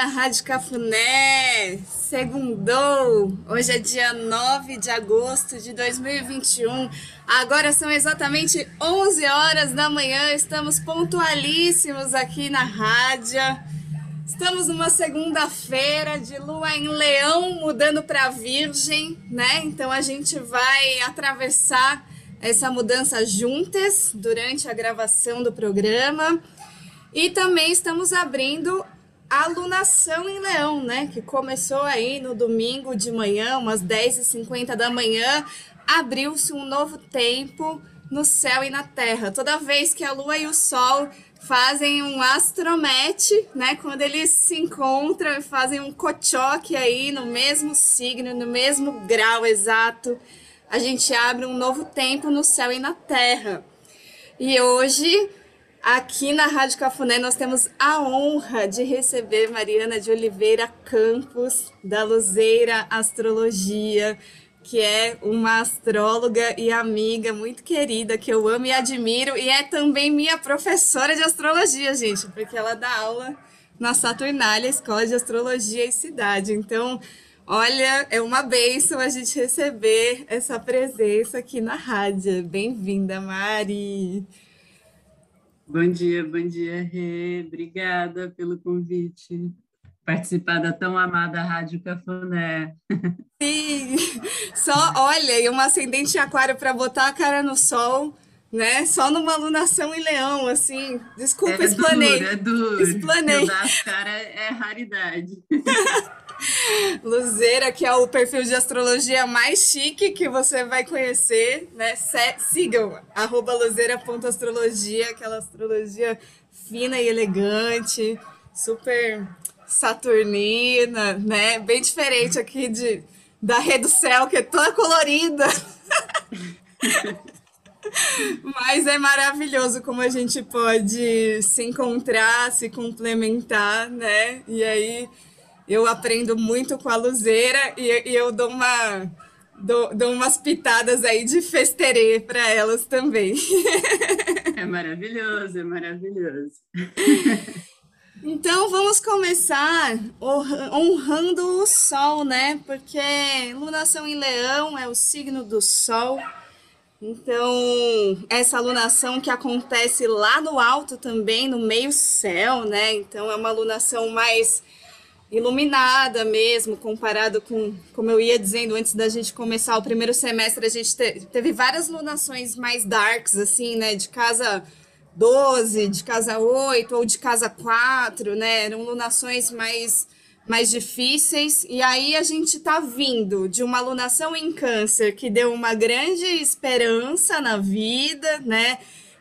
dia, Rádio Cafuné! Segundou! Hoje é dia 9 de agosto de 2021. Agora são exatamente 11 horas da manhã. Estamos pontualíssimos aqui na rádio. Estamos numa segunda-feira de lua em leão, mudando para virgem, né? Então a gente vai atravessar essa mudança juntas durante a gravação do programa. E também estamos abrindo alunação em Leão, né? Que começou aí no domingo de manhã, umas 10h50 da manhã, abriu-se um novo tempo no céu e na terra. Toda vez que a lua e o sol fazem um astromete, né? Quando eles se encontram e fazem um cochoque aí no mesmo signo, no mesmo grau exato, a gente abre um novo tempo no céu e na terra. E hoje Aqui na Rádio Cafuné nós temos a honra de receber Mariana de Oliveira Campos, da Luzeira Astrologia, que é uma astróloga e amiga muito querida, que eu amo e admiro, e é também minha professora de astrologia, gente, porque ela dá aula na Saturnália, Escola de Astrologia e Cidade. Então, olha, é uma bênção a gente receber essa presença aqui na rádio. Bem-vinda, Mari! Bom dia, bom dia, Rê. Obrigada pelo convite. Participar da tão amada Rádio Cafuné. Sim, só olha, e um ascendente aquário para botar a cara no sol, né? Só numa alunação em leão, assim. Desculpa, é explanei. Duro, é duro. Explanei. Cara é raridade. Luzeira, que é o perfil de astrologia mais chique que você vai conhecer, né? sigam, arroba luzeira.astrologia, aquela astrologia fina e elegante, super saturnina, né? Bem diferente aqui de, da Rede do Céu, que é toda colorida. Mas é maravilhoso como a gente pode se encontrar, se complementar, né? E aí eu aprendo muito com a Luzeira e, e eu dou uma dou, dou umas pitadas aí de festerê para elas também. É maravilhoso, é maravilhoso. Então vamos começar honrando o Sol, né? Porque lunação em Leão é o signo do Sol. Então, essa alunação que acontece lá no alto também, no meio céu, né? Então é uma alunação mais iluminada mesmo, comparado com, como eu ia dizendo antes da gente começar o primeiro semestre, a gente te, teve várias lunações mais darks, assim, né, de casa 12, de casa 8 ou de casa 4, né, eram lunações mais, mais difíceis, e aí a gente tá vindo de uma lunação em câncer que deu uma grande esperança na vida, né,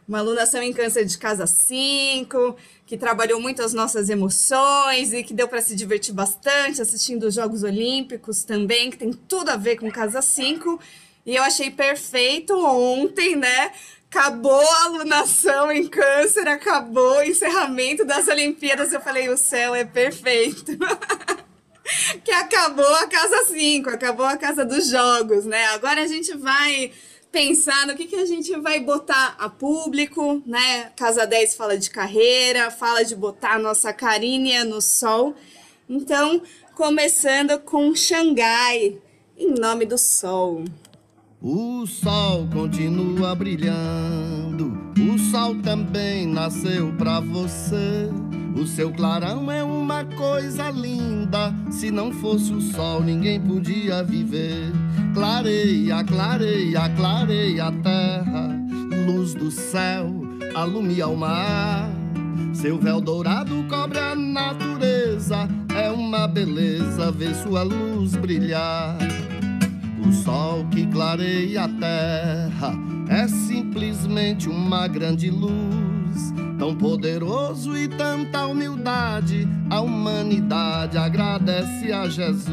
uma alunação em câncer de casa 5, que trabalhou muito as nossas emoções e que deu para se divertir bastante assistindo os Jogos Olímpicos também, que tem tudo a ver com casa 5. E eu achei perfeito ontem, né? Acabou a alunação em câncer, acabou o encerramento das Olimpíadas. Eu falei, o céu é perfeito. que acabou a casa 5, acabou a casa dos jogos, né? Agora a gente vai pensar no que, que a gente vai botar a público, né? Casa 10 fala de carreira, fala de botar a nossa carinha no sol. Então, começando com Xangai, em nome do sol. O sol continua brilhando, o sol também nasceu para você. O seu clarão é uma coisa linda. Se não fosse o sol, ninguém podia viver. Clareia, clareia, clareia a terra. Luz do céu, alumia o mar. Seu véu dourado cobre a natureza. É uma beleza ver sua luz brilhar. O sol que clareia a terra é simplesmente uma grande luz tão poderoso e tanta humildade, a humanidade agradece a Jesus.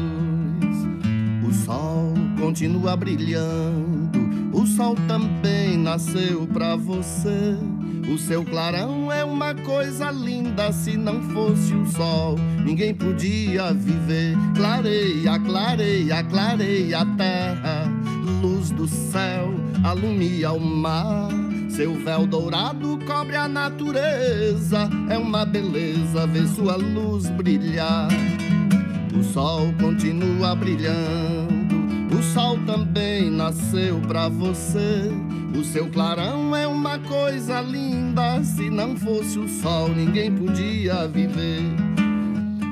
O sol continua brilhando, o sol também nasceu para você. O seu clarão é uma coisa linda, se não fosse o sol, ninguém podia viver. Clareia, clareia, clareia a terra, luz do céu, alumia o mar Seu véu dourado cobre a natureza, é uma beleza ver sua luz brilhar. O sol continua brilhando, o sol também nasceu pra você. O seu clarão é uma coisa linda, se não fosse o sol ninguém podia viver.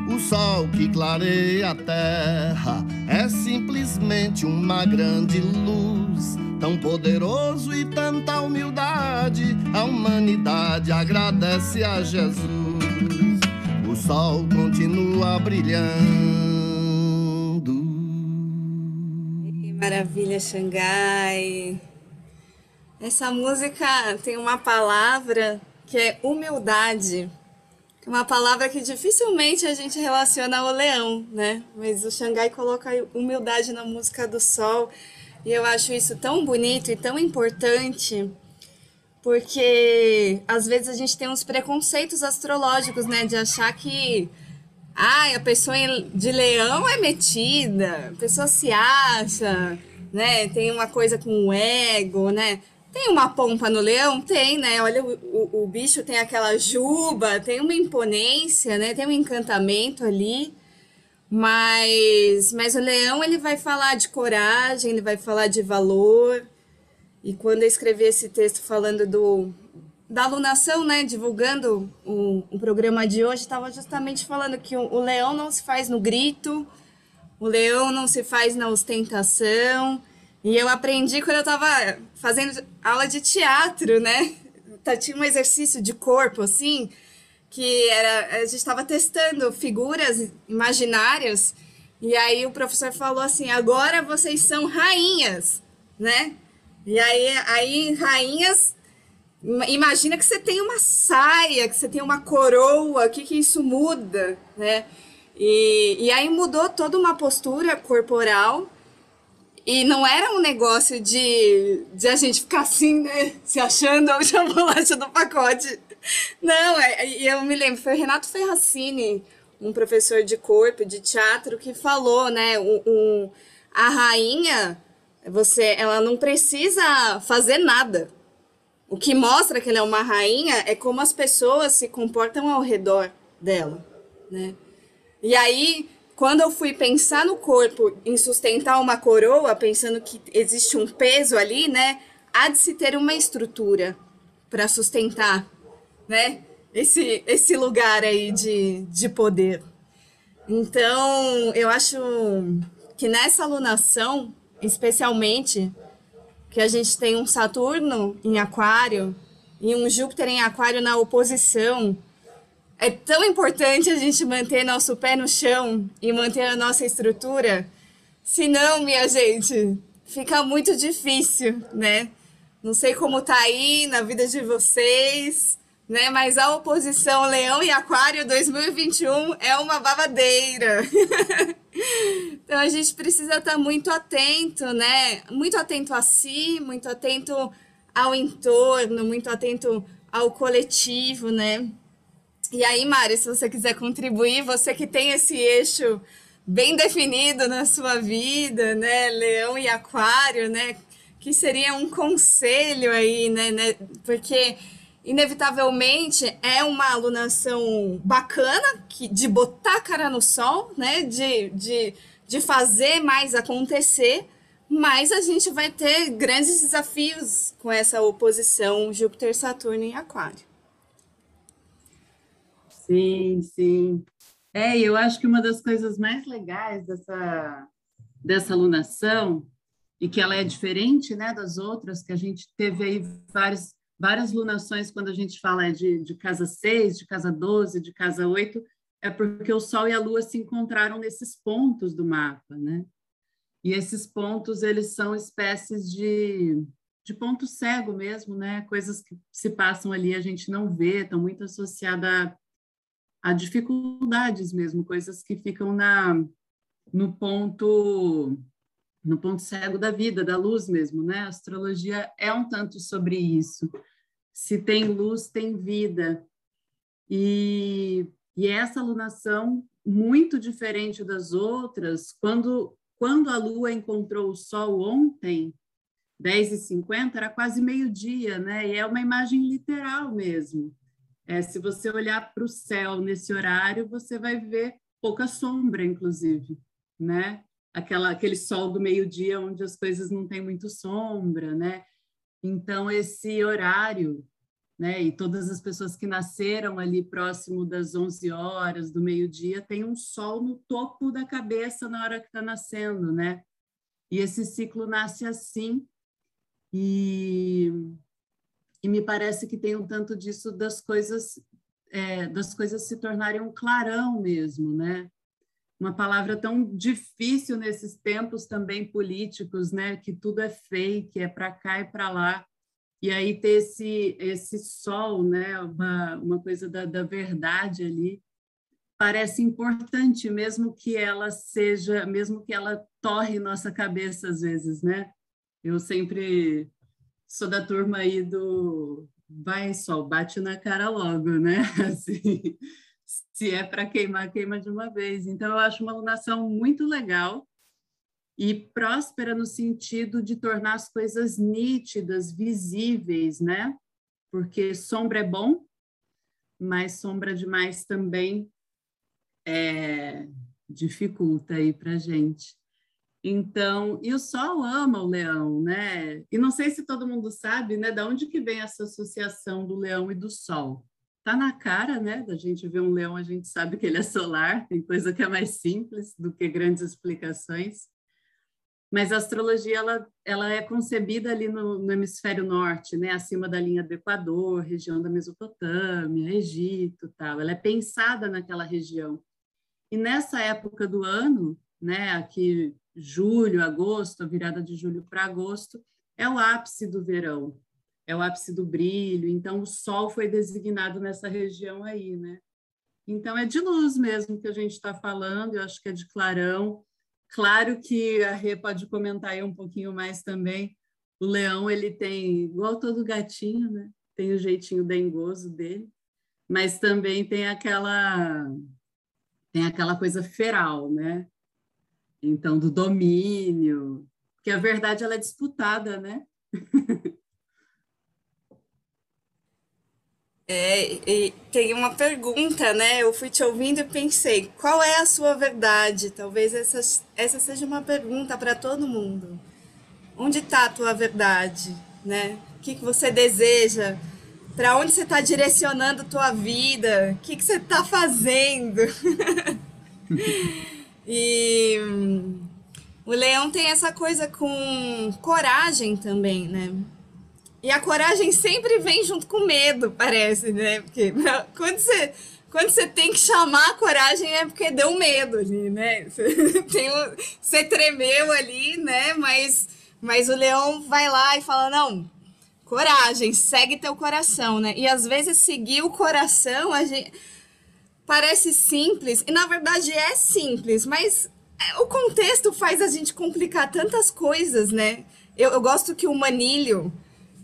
O sol que clareia a terra é simplesmente uma grande luz, tão poderoso e tanta humildade. A humanidade agradece a Jesus. O sol continua brilhando. Maravilha, Xangai. Essa música tem uma palavra que é humildade. Uma palavra que dificilmente a gente relaciona ao leão, né? Mas o Xangai coloca humildade na música do sol. E eu acho isso tão bonito e tão importante, porque às vezes a gente tem uns preconceitos astrológicos, né? De achar que ai, a pessoa de leão é metida, a pessoa se acha, né? Tem uma coisa com o ego, né? Tem uma pompa no leão? Tem, né? Olha, o, o, o, bicho tem aquela juba, tem uma imponência, né? Tem um encantamento ali. Mas, mas o leão, ele vai falar de coragem, ele vai falar de valor. E quando eu escrevi esse texto falando do, da alunação, né? Divulgando o, o programa de hoje, estava justamente falando que o, o leão não se faz no grito, o leão não se faz na ostentação, e eu aprendi quando eu estava fazendo aula de teatro, né? Tá, tinha um exercício de corpo, assim, que era, a gente estava testando figuras imaginárias, e aí o professor falou assim, agora vocês são rainhas, né? E aí, aí rainhas, imagina que você tem uma saia, que você tem uma coroa, o que, que isso muda, né? E, e aí mudou toda uma postura corporal, e não era um negócio de, de a gente ficar assim, né? Se achando a bolacha do pacote. Não, é, e eu me lembro, foi o Renato Ferracini, um professor de corpo, de teatro, que falou, né? Um, um, a rainha, você, ela não precisa fazer nada. O que mostra que ela é uma rainha é como as pessoas se comportam ao redor dela, né? E aí, quando eu fui pensar no corpo em sustentar uma coroa, pensando que existe um peso ali, né? Há de se ter uma estrutura para sustentar, né? Esse, esse lugar aí de, de poder. Então, eu acho que nessa alunação, especialmente, que a gente tem um Saturno em Aquário e um Júpiter em Aquário na oposição, é tão importante a gente manter nosso pé no chão e manter a nossa estrutura. Senão, minha gente, fica muito difícil, né? Não sei como tá aí na vida de vocês, né? Mas a oposição Leão e Aquário 2021 é uma babadeira. então a gente precisa estar tá muito atento, né? Muito atento a si, muito atento ao entorno, muito atento ao coletivo, né? E aí, Mari, se você quiser contribuir, você que tem esse eixo bem definido na sua vida, né, Leão e Aquário, né, que seria um conselho aí, né, né porque inevitavelmente é uma alunação bacana que, de botar a cara no sol, né, de, de, de fazer mais acontecer, mas a gente vai ter grandes desafios com essa oposição Júpiter-Saturno em Aquário. Sim, sim. É, eu acho que uma das coisas mais legais dessa, dessa alunação, e que ela é diferente né, das outras, que a gente teve aí várias, várias lunações quando a gente fala de, de casa 6, de casa 12, de casa 8, é porque o Sol e a Lua se encontraram nesses pontos do mapa, né? E esses pontos, eles são espécies de, de ponto cego mesmo, né? Coisas que se passam ali a gente não vê, estão muito associadas a dificuldades mesmo, coisas que ficam na no ponto no ponto cego da vida, da luz mesmo, né? A astrologia é um tanto sobre isso. Se tem luz, tem vida. E, e essa alunação, muito diferente das outras, quando, quando a Lua encontrou o Sol ontem, 10h50 era quase meio-dia, né? E é uma imagem literal mesmo. É, se você olhar para o céu nesse horário, você vai ver pouca sombra, inclusive, né? Aquela, aquele sol do meio-dia onde as coisas não têm muito sombra, né? Então, esse horário, né? E todas as pessoas que nasceram ali próximo das 11 horas, do meio-dia, tem um sol no topo da cabeça na hora que está nascendo, né? E esse ciclo nasce assim, e, e me parece que tem um tanto disso das coisas é, das coisas se tornarem um clarão mesmo, né? Uma palavra tão difícil nesses tempos também políticos, né? Que tudo é fake, é para cá e para lá. E aí ter esse esse sol, né? Uma, uma coisa da, da verdade ali parece importante, mesmo que ela seja, mesmo que ela torre nossa cabeça às vezes, né? Eu sempre sou da turma aí do vai sol, bate na cara logo, né? Assim, se é para queimar, queima de uma vez. Então, eu acho uma alunação muito legal e próspera no sentido de tornar as coisas nítidas, visíveis, né? Porque sombra é bom, mas sombra demais também é, dificulta aí para gente. Então, e o Sol ama o leão, né? E não sei se todo mundo sabe, né, da onde que vem essa associação do leão e do Sol. Tá na cara, né? Da gente ver um leão, a gente sabe que ele é solar, tem coisa que é mais simples do que grandes explicações. Mas a astrologia ela, ela é concebida ali no, no hemisfério norte, né, acima da linha do Equador, região da Mesopotâmia, Egito, tal. Ela é pensada naquela região. E nessa época do ano, né, aqui julho, agosto, virada de julho para agosto, é o ápice do verão, é o ápice do brilho. Então, o sol foi designado nessa região aí, né? Então, é de luz mesmo que a gente está falando, eu acho que é de clarão. Claro que a Rê pode comentar aí um pouquinho mais também. O leão, ele tem, igual todo gatinho, né? Tem o jeitinho dengoso dele, mas também tem aquela tem aquela coisa feral, né? Então, do domínio, que a verdade ela é disputada, né? É, tem uma pergunta, né? Eu fui te ouvindo e pensei, qual é a sua verdade? Talvez essa, essa seja uma pergunta para todo mundo. Onde está a tua verdade, né? O que, que você deseja? Para onde você está direcionando a tua vida? O que, que você está fazendo? E o leão tem essa coisa com coragem também, né? E a coragem sempre vem junto com medo, parece, né? Porque quando você, quando você tem que chamar a coragem é porque deu medo ali, né? Você, tem um, você tremeu ali, né? Mas, mas o leão vai lá e fala: não, coragem, segue teu coração, né? E às vezes seguir o coração, a gente parece simples, e na verdade é simples, mas é, o contexto faz a gente complicar tantas coisas, né? Eu, eu gosto que o Manilho,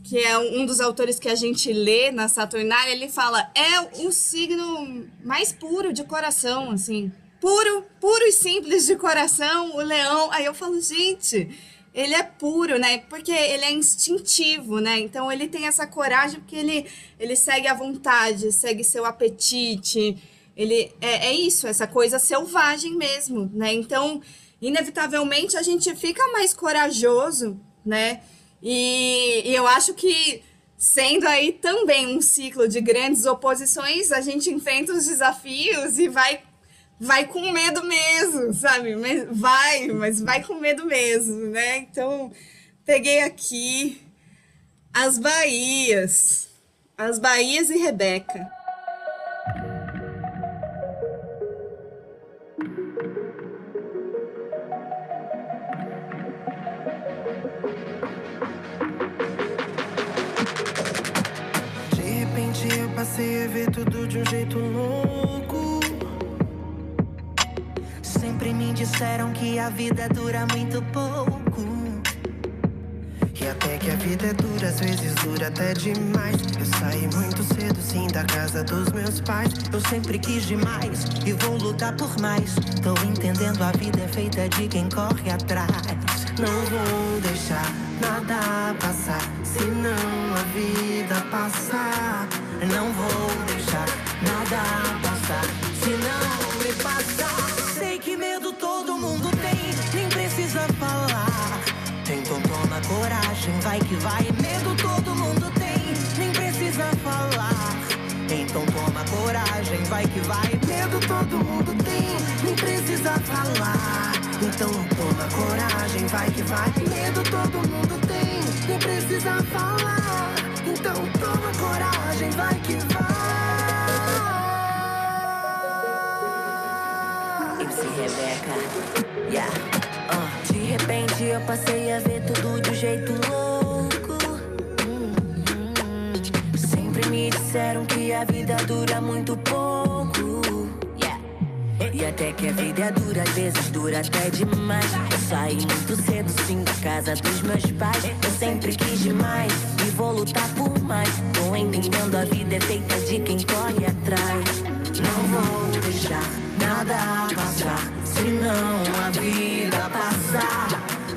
que é um dos autores que a gente lê na Saturnália, ele fala, é o signo mais puro de coração, assim. Puro, puro e simples de coração, o leão. Aí eu falo, gente, ele é puro, né? Porque ele é instintivo, né? Então ele tem essa coragem porque ele, ele segue a vontade, segue seu apetite, ele é, é isso, essa coisa selvagem mesmo, né? Então, inevitavelmente a gente fica mais corajoso, né? E, e eu acho que sendo aí também um ciclo de grandes oposições, a gente enfrenta os desafios e vai vai com medo mesmo, sabe? Vai, mas vai com medo mesmo, né? Então, peguei aqui as Bahias, as Bahias e Rebeca. A vida dura muito pouco. E até que a vida é dura, às vezes dura até demais. Eu saí muito cedo, sim, da casa dos meus pais. Eu sempre quis demais e vou lutar por mais. Tô entendendo, a vida é feita de quem corre atrás. Não vou deixar nada passar, senão a vida passar. Não vou deixar nada passar, senão me passar. Sei que medo todo mundo precisa falar. Então toma coragem, vai que vai. Medo todo mundo tem, nem precisa falar. Então toma coragem, vai que vai. Medo todo mundo tem, nem precisa falar. Então toma coragem, vai que vai. Medo todo mundo tem, nem precisa falar. Então toma coragem, vai que vai. MC Rebeca, yeah. Repente eu passei a ver tudo de um jeito louco. Sempre me disseram que a vida dura muito pouco. E até que a vida é dura, às vezes dura até demais. Eu saí muito cedo, sim, da casa dos meus pais. Eu sempre quis demais e vou lutar por mais. Tô entendendo, a vida é feita de quem corre atrás. Não vou deixar nada passar, senão a vida.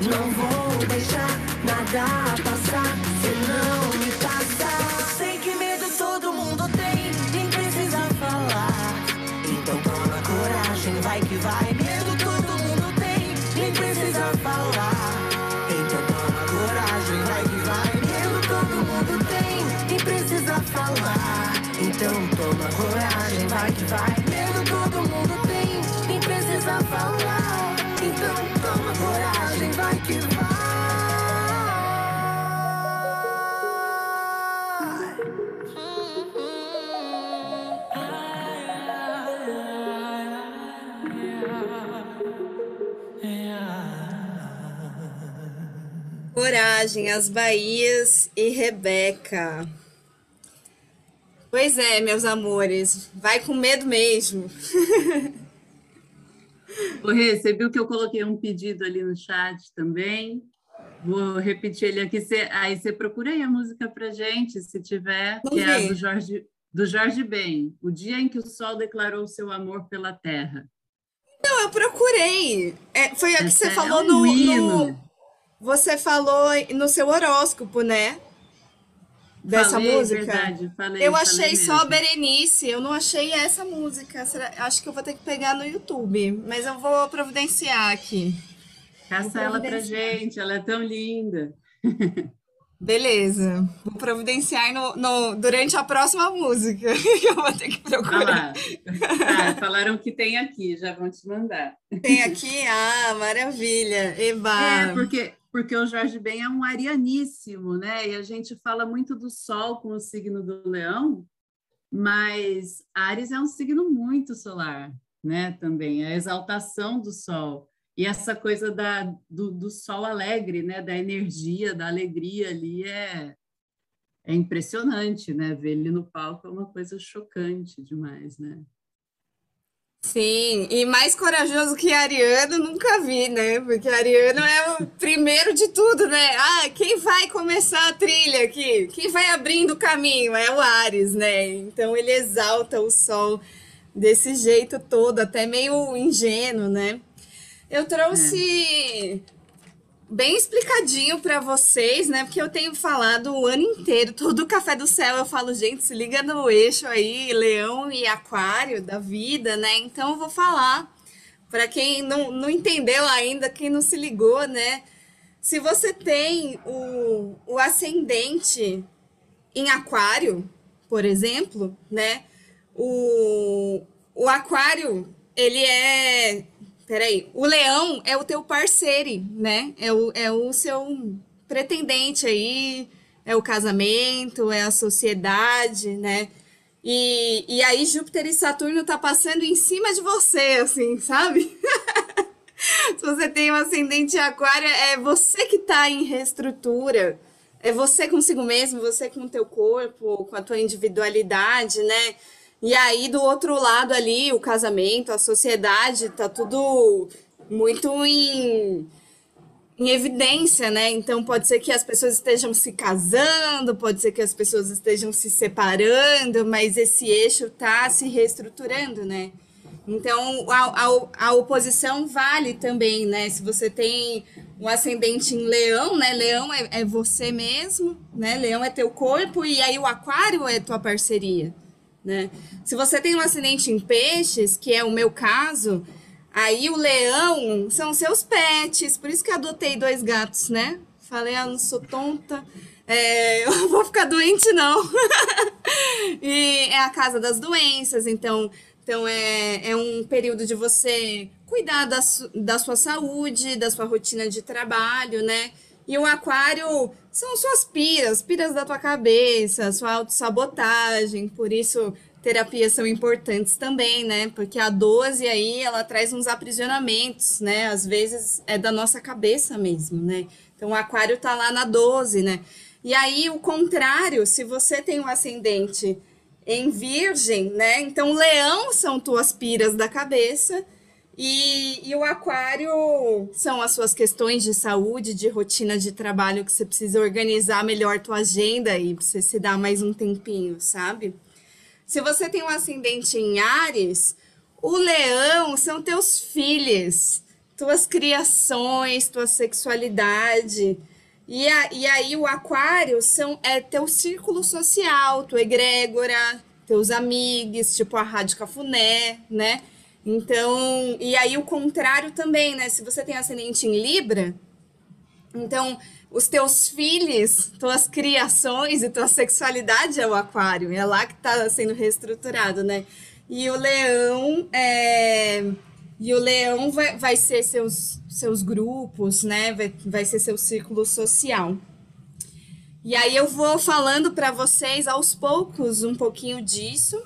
Não vou deixar nada passar, coragem, as Bahias e Rebeca. Pois é, meus amores, vai com medo mesmo. Ô, Rê, você viu que eu coloquei um pedido ali no chat também? Vou repetir ele aqui. Você, aí você procura aí a música pra gente, se tiver, Não que é a do Jorge, do Jorge Ben, O Dia em que o Sol Declarou Seu Amor pela Terra. Não, eu procurei. É, foi a que Essa você é falou um no, no- hino. Você falou no seu horóscopo, né? Dessa Falei, música. verdade, falei, Eu achei só mesmo. Berenice, eu não achei essa música. Será- Acho que eu vou ter que pegar no YouTube, mas eu vou providenciar aqui. Caça ela pra gente, ela é tão linda. Beleza, vou providenciar no, no- durante a próxima música que eu vou ter que procurar. Ah, falaram que tem aqui, já vão te mandar. Tem aqui? Ah, maravilha. Eba. É, porque, porque o Jorge Ben é um arianíssimo, né? E a gente fala muito do Sol com o signo do Leão, mas Ares é um signo muito solar, né? Também, a exaltação do Sol. E essa coisa da, do, do Sol alegre, né? Da energia, da alegria ali é, é impressionante, né? Ver ele no palco é uma coisa chocante demais, né? Sim, e mais corajoso que Ariano nunca vi, né? Porque Ariano é o primeiro de tudo, né? Ah, quem vai começar a trilha aqui? Quem vai abrindo o caminho? É o Ares, né? Então ele exalta o sol desse jeito todo, até meio ingênuo, né? Eu trouxe bem explicadinho para vocês, né? Porque eu tenho falado o ano inteiro, todo o Café do Céu, eu falo, gente, se liga no eixo aí, Leão e Aquário da vida, né? Então eu vou falar para quem não, não entendeu ainda, quem não se ligou, né? Se você tem o, o ascendente em Aquário, por exemplo, né? O, o Aquário, ele é. Peraí, o leão é o teu parceiro, né? É o, é o seu pretendente aí, é o casamento, é a sociedade, né? E, e aí Júpiter e Saturno tá passando em cima de você, assim, sabe? Se você tem um ascendente aquário, é você que tá em reestrutura. É você consigo mesmo, você com o teu corpo, com a tua individualidade, né? E aí, do outro lado ali, o casamento, a sociedade, tá tudo muito em, em evidência, né? Então pode ser que as pessoas estejam se casando, pode ser que as pessoas estejam se separando, mas esse eixo está se reestruturando, né? Então a, a, a, oposição vale também, né? Se você tem um ascendente em leão, né? Leão é, é você mesmo, né? Leão é teu corpo, e aí o aquário é tua parceria, né? Se você tem um ascendente em peixes, que é o meu caso, Aí o leão são seus pets, por isso que adotei dois gatos, né? Falei, ah, não sou tonta, é, eu vou ficar doente, não. e é a casa das doenças, então, então é, é um período de você cuidar da, da sua saúde, da sua rotina de trabalho, né? E o aquário são suas piras, piras da tua cabeça, sua autossabotagem, por isso terapias são importantes também, né? Porque a 12 aí, ela traz uns aprisionamentos, né? Às vezes é da nossa cabeça mesmo, né? Então o aquário tá lá na 12, né? E aí o contrário, se você tem um ascendente em virgem, né? Então leão são tuas piras da cabeça e, e o aquário são as suas questões de saúde, de rotina de trabalho que você precisa organizar melhor tua agenda e você se dar mais um tempinho, sabe? Se você tem um ascendente em Ares, o leão são teus filhos, tuas criações, tua sexualidade. E, a, e aí o aquário são, é teu círculo social, tua egrégora, teus amigos, tipo a Rádio Cafuné, né? Então, e aí o contrário também, né? Se você tem ascendente em Libra, então os teus filhos, tuas criações e tua sexualidade é o aquário, é lá que está sendo reestruturado, né? E o leão é, e o leão vai, vai ser seus, seus grupos, né? Vai, vai ser seu círculo social. E aí eu vou falando para vocês aos poucos um pouquinho disso,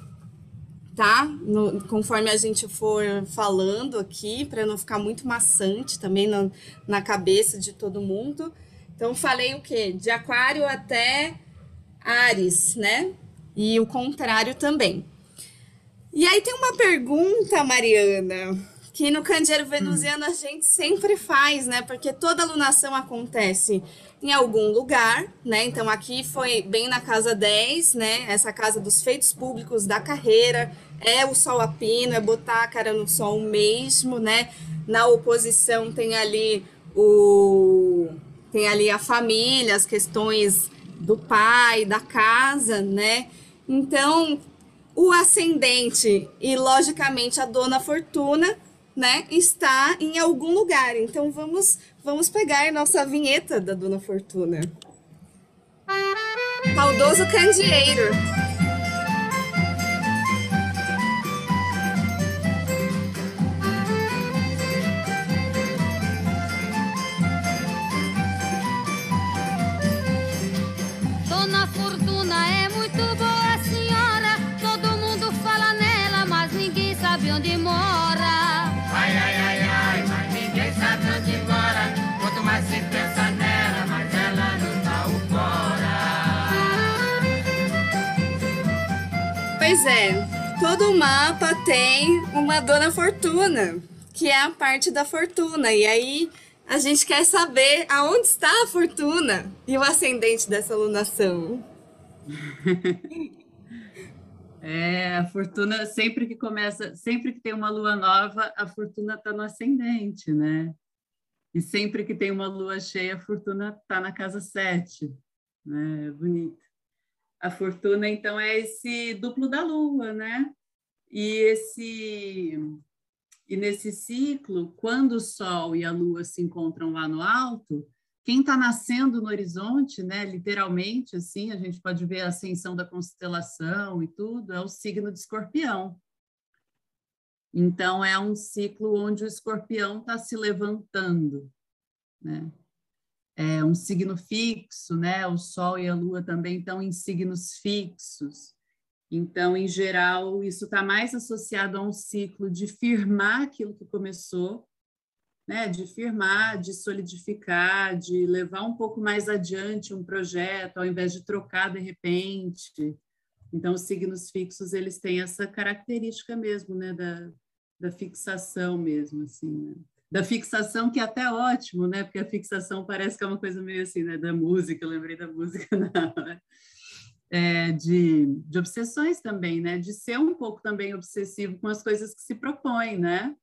tá? No, conforme a gente for falando aqui, para não ficar muito maçante também na, na cabeça de todo mundo. Então, falei o quê? De Aquário até Ares, né? E o contrário também. E aí tem uma pergunta, Mariana, que no candeeiro venusiano a gente sempre faz, né? Porque toda alunação acontece em algum lugar, né? Então aqui foi bem na casa 10, né? Essa casa dos feitos públicos da carreira, é o sol a pino, é botar a cara no sol mesmo, né? Na oposição tem ali o tem ali a família, as questões do pai, da casa, né? Então, o ascendente e, logicamente, a dona Fortuna, né, está em algum lugar. Então, vamos, vamos pegar nossa vinheta da dona Fortuna. Saudoso candeeiro. É, todo mapa tem uma dona fortuna, que é a parte da fortuna. E aí a gente quer saber aonde está a fortuna e o ascendente dessa alunação. É, a fortuna, sempre que começa, sempre que tem uma lua nova, a fortuna está no ascendente, né? E sempre que tem uma lua cheia, a fortuna está na casa 7, né? Bonito. A fortuna, então, é esse duplo da lua, né? E esse e nesse ciclo, quando o sol e a lua se encontram lá no alto, quem está nascendo no horizonte, né, literalmente, assim, a gente pode ver a ascensão da constelação e tudo, é o signo de escorpião. Então, é um ciclo onde o escorpião está se levantando, né? É um signo fixo, né? O Sol e a Lua também estão em signos fixos. Então, em geral, isso está mais associado a um ciclo de firmar aquilo que começou, né? De firmar, de solidificar, de levar um pouco mais adiante um projeto, ao invés de trocar de repente. Então, os signos fixos eles têm essa característica mesmo, né? Da, da fixação mesmo, assim. Né? Da fixação, que é até ótimo, né? Porque a fixação parece que é uma coisa meio assim, né? Da música, eu lembrei da música, né? É, de, de obsessões também, né? De ser um pouco também obsessivo com as coisas que se propõe, né?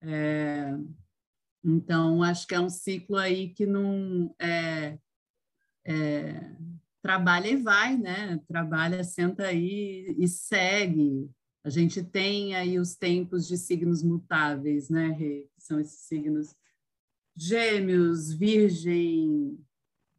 É, então, acho que é um ciclo aí que não é, é, trabalha e vai, né? Trabalha, senta aí e segue. A gente tem aí os tempos de signos mutáveis, né, Rê? São esses signos gêmeos, virgem,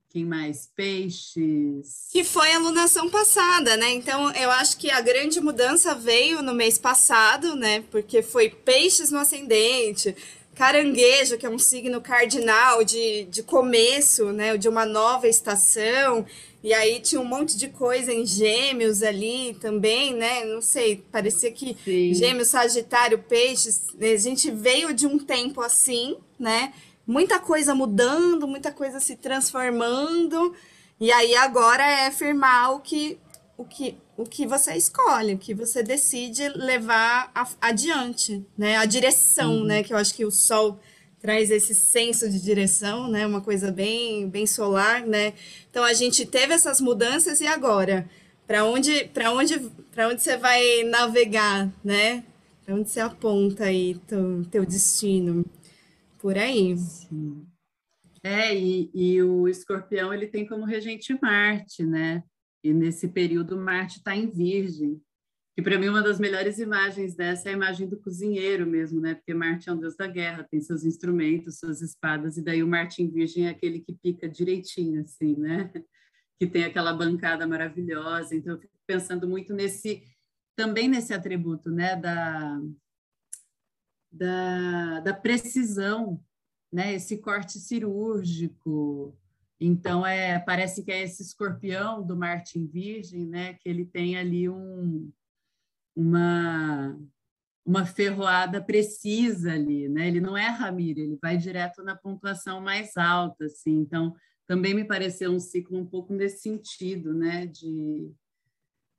quem mais? Peixes. Que foi a lunação passada, né? Então, eu acho que a grande mudança veio no mês passado, né? Porque foi peixes no ascendente, caranguejo, que é um signo cardinal de, de começo, né? De uma nova estação. E aí tinha um monte de coisa em gêmeos ali também, né? Não sei, parecia que Sim. gêmeos, sagitário, peixes, né? a gente veio de um tempo assim, né? Muita coisa mudando, muita coisa se transformando. E aí agora é firmar o que o que o que você escolhe, o que você decide levar a, adiante, né? A direção, uhum. né? Que eu acho que o sol traz esse senso de direção, né? Uma coisa bem, bem solar, né? Então a gente teve essas mudanças e agora, para onde, para onde, para onde você vai navegar, né? Para onde você aponta aí teu, teu destino? Por aí. Sim. É, e, e o escorpião ele tem como regente Marte, né? E nesse período Marte está em Virgem. E para mim uma das melhores imagens dessa é a imagem do cozinheiro mesmo, né? Porque Marte é um deus da guerra, tem seus instrumentos, suas espadas, e daí o Marte em Virgem é aquele que pica direitinho, assim, né? Que tem aquela bancada maravilhosa. Então eu fico pensando muito nesse também nesse atributo, né? Da da, da precisão, né? Esse corte cirúrgico. Então é parece que é esse escorpião do Marte em Virgem, né? Que ele tem ali um uma uma ferroada precisa ali, né? Ele não é Ramiro, ele vai direto na pontuação mais alta, assim. Então, também me pareceu um ciclo um pouco nesse sentido, né? De,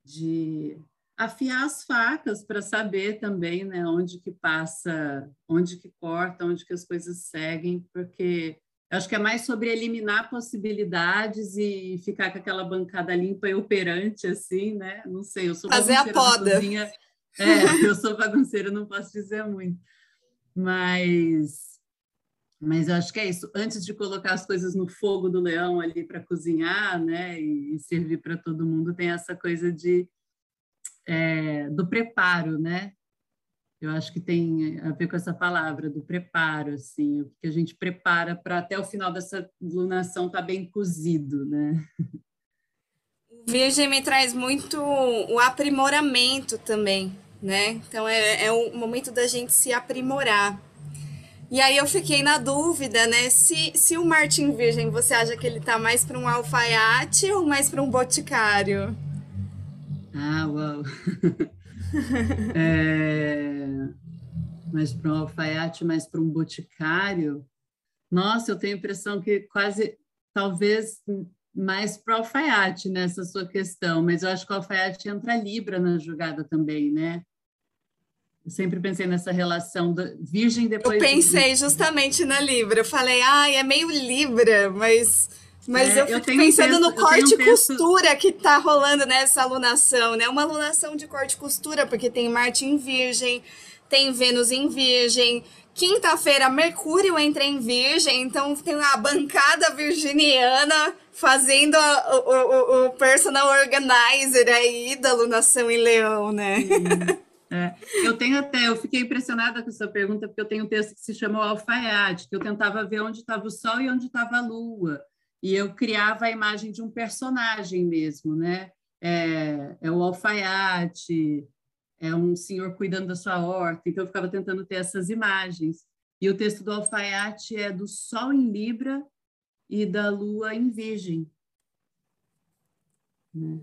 de afiar as facas para saber também, né? Onde que passa, onde que corta, onde que as coisas seguem, porque eu acho que é mais sobre eliminar possibilidades e ficar com aquela bancada limpa e operante, assim, né? Não sei, eu sou Fazer a poda. Cozinha, é, eu sou bagunceira, não posso dizer muito. Mas, mas eu acho que é isso. Antes de colocar as coisas no fogo do leão ali para cozinhar, né? E, e servir para todo mundo, tem essa coisa de é, do preparo, né? Eu acho que tem a ver com essa palavra do preparo, assim, o que a gente prepara para até o final dessa lunação estar tá bem cozido, né? Virgem me traz muito o aprimoramento também, né? Então é, é o momento da gente se aprimorar. E aí eu fiquei na dúvida, né? Se, se o Martin Virgem, você acha que ele tá mais para um alfaiate ou mais para um boticário? Ah, uau! é, mas para um alfaiate, mais para um boticário. Nossa, eu tenho a impressão que quase, talvez mais para o alfaiate nessa sua questão, mas eu acho que o alfaiate entra Libra na jogada também, né? Eu sempre pensei nessa relação da Virgem depois. Eu pensei justamente na Libra. Eu falei, ai, é meio Libra, mas mas é, eu eu pensando no corte e costura que tá rolando nessa alunação, né? Uma alunação de corte e costura, porque tem Marte em Virgem, tem Vênus em Virgem. Quinta-feira, Mercúrio entra em Virgem, então tem a bancada virginiana fazendo a, o, o, o, personal organizer aí da alunação em Leão, né? É, eu tenho até, eu fiquei impressionada com essa pergunta, porque eu tenho um texto que se chama o Alfaiate, que eu tentava ver onde estava o Sol e onde estava a Lua e eu criava a imagem de um personagem mesmo, né? É, é o alfaiate, é um senhor cuidando da sua horta, então eu ficava tentando ter essas imagens. E o texto do alfaiate é do Sol em Libra e da Lua em Virgem. Né?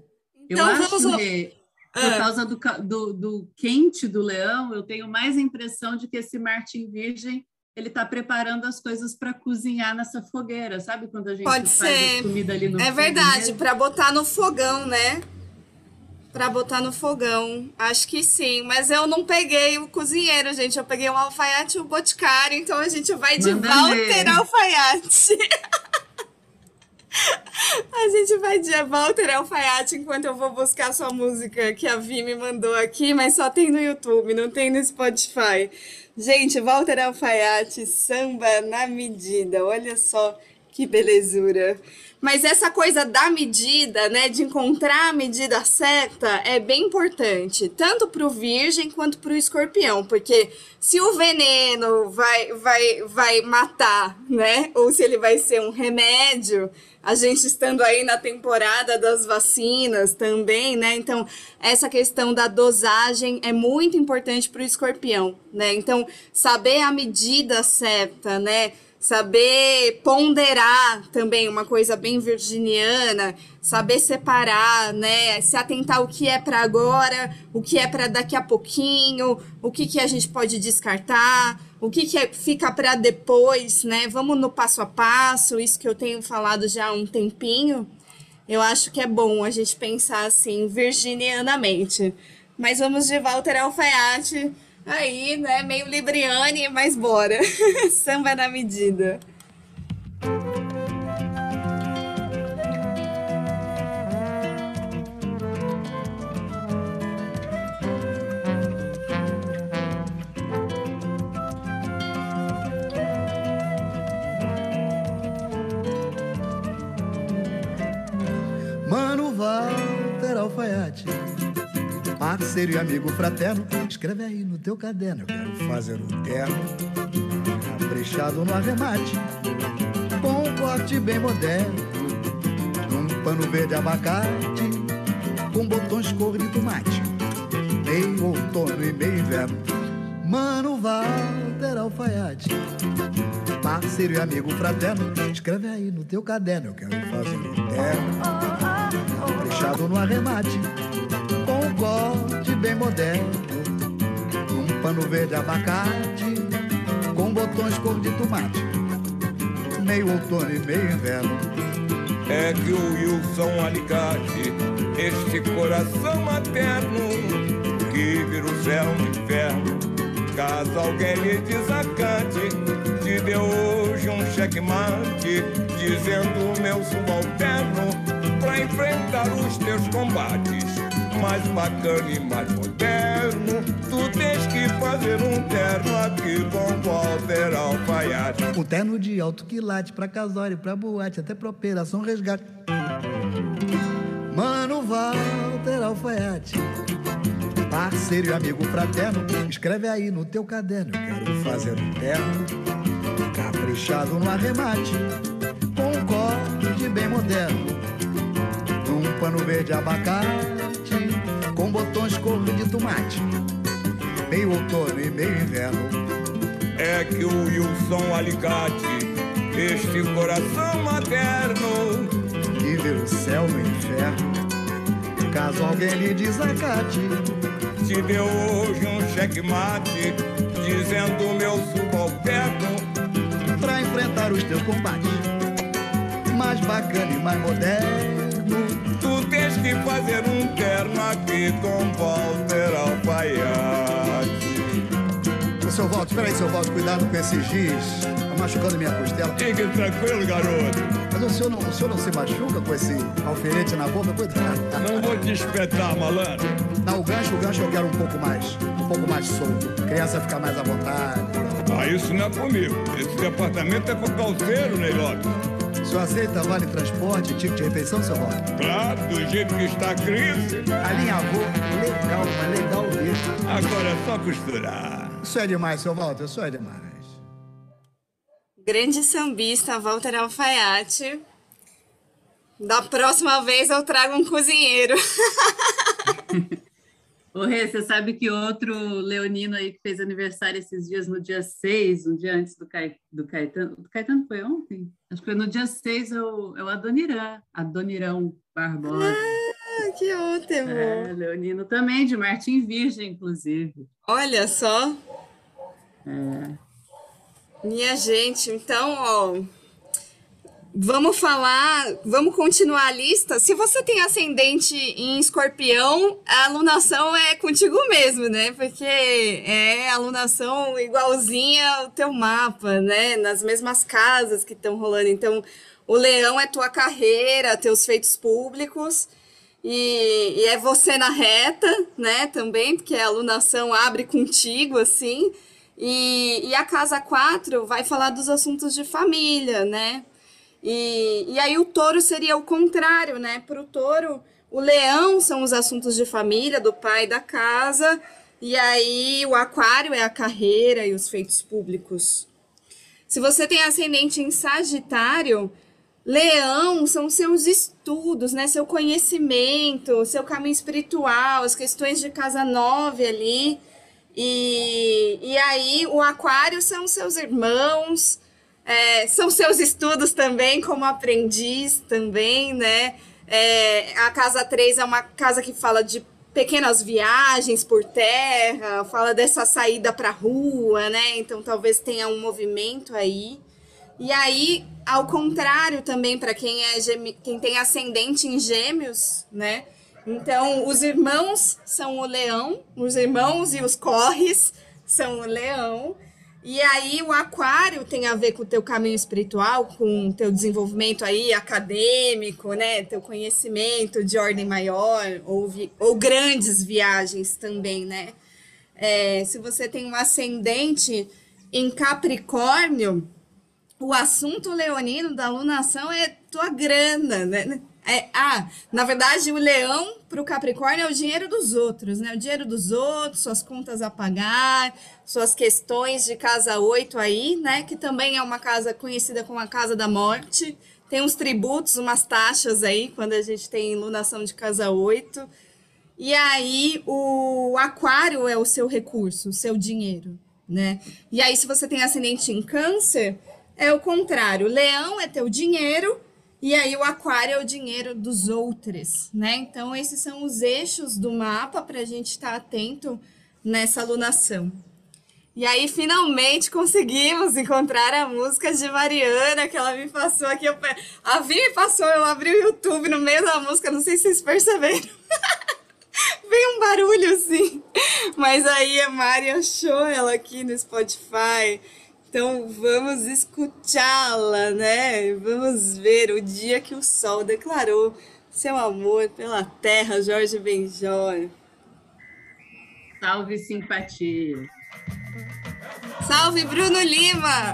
Então, eu acho que, por ah. causa do, do, do quente do leão, eu tenho mais a impressão de que esse Marte em Virgem ele está preparando as coisas para cozinhar nessa fogueira, sabe? Quando a gente Pode faz comida ali no É verdade, para botar no fogão, né? para botar no fogão. Acho que sim, mas eu não peguei o cozinheiro, gente. Eu peguei o alfaiate e o boticário, então a gente vai de Manda Walter ver. Alfaiate. A gente vai de Walter Alfaiate enquanto eu vou buscar sua música que a Vi me mandou aqui, mas só tem no YouTube, não tem no Spotify. Gente, Walter Alfaiate, samba na medida. Olha só que belezura. Mas essa coisa da medida, né, de encontrar a medida certa, é bem importante, tanto para o virgem quanto para o escorpião, porque se o veneno vai, vai, vai matar, né, ou se ele vai ser um remédio, a gente estando aí na temporada das vacinas também, né? Então, essa questão da dosagem é muito importante para o escorpião, né? Então, saber a medida certa, né? Saber ponderar também uma coisa bem virginiana, saber separar, né, se atentar o que é para agora, o que é para daqui a pouquinho, o que que a gente pode descartar, o que que é, fica para depois, né? Vamos no passo a passo, isso que eu tenho falado já há um tempinho. Eu acho que é bom a gente pensar assim virginianamente. Mas vamos de Walter Alfaiate Aí, né, meio Libriane, mas bora. Samba na medida. Mano Walter Alfaiate parceiro e amigo fraterno, escreve aí no teu caderno. Eu quero fazer um terno, caprichado no arremate, com um corte bem moderno, num pano verde abacate, com botões cor de tomate, meio outono e meio inverno. Mano Walter Alfaiate, parceiro e amigo fraterno, escreve aí no teu caderno. Eu quero fazer um terno, caprichado no arremate corte bem moderno, um pano verde abacate, com botões cor de tomate, meio outono e meio inverno. É que o Wilson Alicate, este coração materno, que vira o céu no inferno, caso alguém lhe desacate, te deu hoje um checkmate, dizendo meu subalterno, pra enfrentar os teus combates mais bacana e mais moderno. Tu tens que fazer um terno aqui com Walter Alfaiate. Um terno de alto quilate pra casório, pra boate, até pra operação resgate. Mano Walter Alfaiate, parceiro e amigo fraterno, escreve aí no teu caderno. Quero fazer um terno, caprichado no arremate, com um corte bem moderno, num pano verde abacate botões cor de tomate, meio outono e meio inverno. É que o Wilson Alicate, este coração materno, vive o céu no inferno. Caso alguém lhe desacate, te deu hoje um checkmate, dizendo meu subalterno, pra enfrentar os teus combates. Mais bacana e mais moderno que fazer um terno aqui com Walter Alfaiate. Ô, seu Walter, peraí, seu Walter, cuidado com esse giz. Tá machucando minha costela. Fique tranquilo, garoto. Mas o senhor, não, o senhor não se machuca com esse alfinete na boca? Cuidado. Não vou te espetar, malandro. Dá o gancho, o gancho eu quero um pouco mais. Um pouco mais solto. A criança fica mais à vontade. Ah, isso não é comigo. Esse departamento é com o calceiro, Ney Lopes. Senhor aceita vale transporte, tipo de refeição, seu Roque? Claro, do jeito que está a crise. Alinhavou, legal, mas legal mesmo. Agora é só costurar. Isso é demais, seu Walter, isso é demais. Grande sambista, Walter Alfaiate. Da próxima vez eu trago um cozinheiro. Ô, Rê, você sabe que outro leonino aí que fez aniversário esses dias, no dia 6, um dia antes do, Ca... do Caetano. Do Caetano foi ontem? Acho que foi no dia 6, é o, é o Adoniran, Adonirão Barbosa. Ah, que ótimo! É, leonino também, de Martim Virgem, inclusive. Olha só! É. Minha gente, então, ó, Vamos falar, vamos continuar a lista. Se você tem ascendente em escorpião, a alunação é contigo mesmo, né? Porque é alunação igualzinha ao teu mapa, né? Nas mesmas casas que estão rolando. Então, o leão é tua carreira, teus feitos públicos. E, e, é você na reta, né? Também, porque a alunação abre contigo, assim. E, e a casa 4 vai falar dos assuntos de família, né? E, e aí o touro seria o contrário, né? Para o touro, o leão são os assuntos de família, do pai da casa, e aí o aquário é a carreira e os feitos públicos. Se você tem ascendente em Sagitário, Leão são seus estudos, né? Seu conhecimento, seu caminho espiritual, as questões de casa nove ali. E, e aí o Aquário são seus irmãos, é, são seus estudos também, como aprendiz também, né? É, a casa 3 é uma casa que fala de pequenas viagens por terra, fala dessa saída para rua, né? Então talvez tenha um movimento aí. E aí, ao contrário também para quem é quem tem ascendente em Gêmeos, né? Então, os irmãos são o leão, os irmãos e os corres são o leão, e aí o aquário tem a ver com o teu caminho espiritual, com o teu desenvolvimento aí acadêmico, né? Teu conhecimento de ordem maior, ou, ou grandes viagens também, né? É, se você tem um ascendente em Capricórnio, o assunto leonino da alunação é tua grana, né? É, ah, na verdade, o leão para o Capricórnio é o dinheiro dos outros, né? O dinheiro dos outros, suas contas a pagar, suas questões de casa 8 aí, né? Que também é uma casa conhecida como a casa da morte. Tem uns tributos, umas taxas aí, quando a gente tem iluminação de casa 8. E aí, o aquário é o seu recurso, o seu dinheiro, né? E aí, se você tem ascendente em câncer, é o contrário. Leão é teu dinheiro e aí o aquário é o dinheiro dos outros, né? Então esses são os eixos do mapa para a gente estar tá atento nessa alunação. E aí finalmente conseguimos encontrar a música de Mariana que ela me passou aqui. Eu, a Vi me passou, eu abri o YouTube no meio da música, não sei se vocês perceberam. Vem um barulho assim. Mas aí a Mari achou ela aqui no Spotify. Então vamos escutá-la, né? Vamos ver o dia que o sol declarou seu amor pela terra, Jorge Benjor. Salve simpatia. Salve Bruno Lima.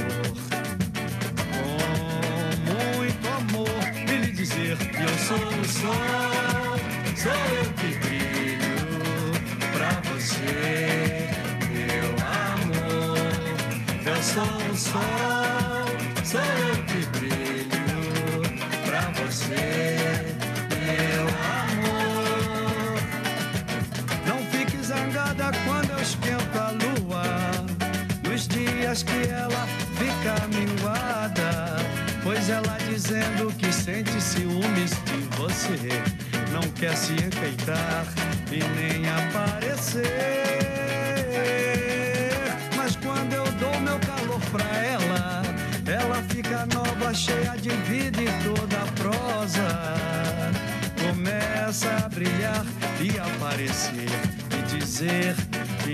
e dizer que eu sou o sol, sou eu que brilho pra você, meu amor. Eu sou o sol, sou eu que brilho pra você, meu amor. Não fique zangada quando eu esquento a dias que ela fica minguada. Pois ela dizendo que sente ciúmes de você. Não quer se enfeitar e nem aparecer. Mas quando eu dou meu calor pra ela, ela fica nova, cheia de vida e toda prosa começa a brilhar e aparecer e dizer que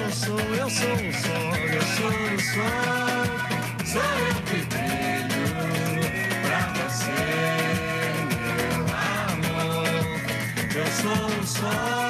eu sou, eu sou o sol, eu sou o sol, sou eu que brilho pra você, meu amor. Eu sou o sol,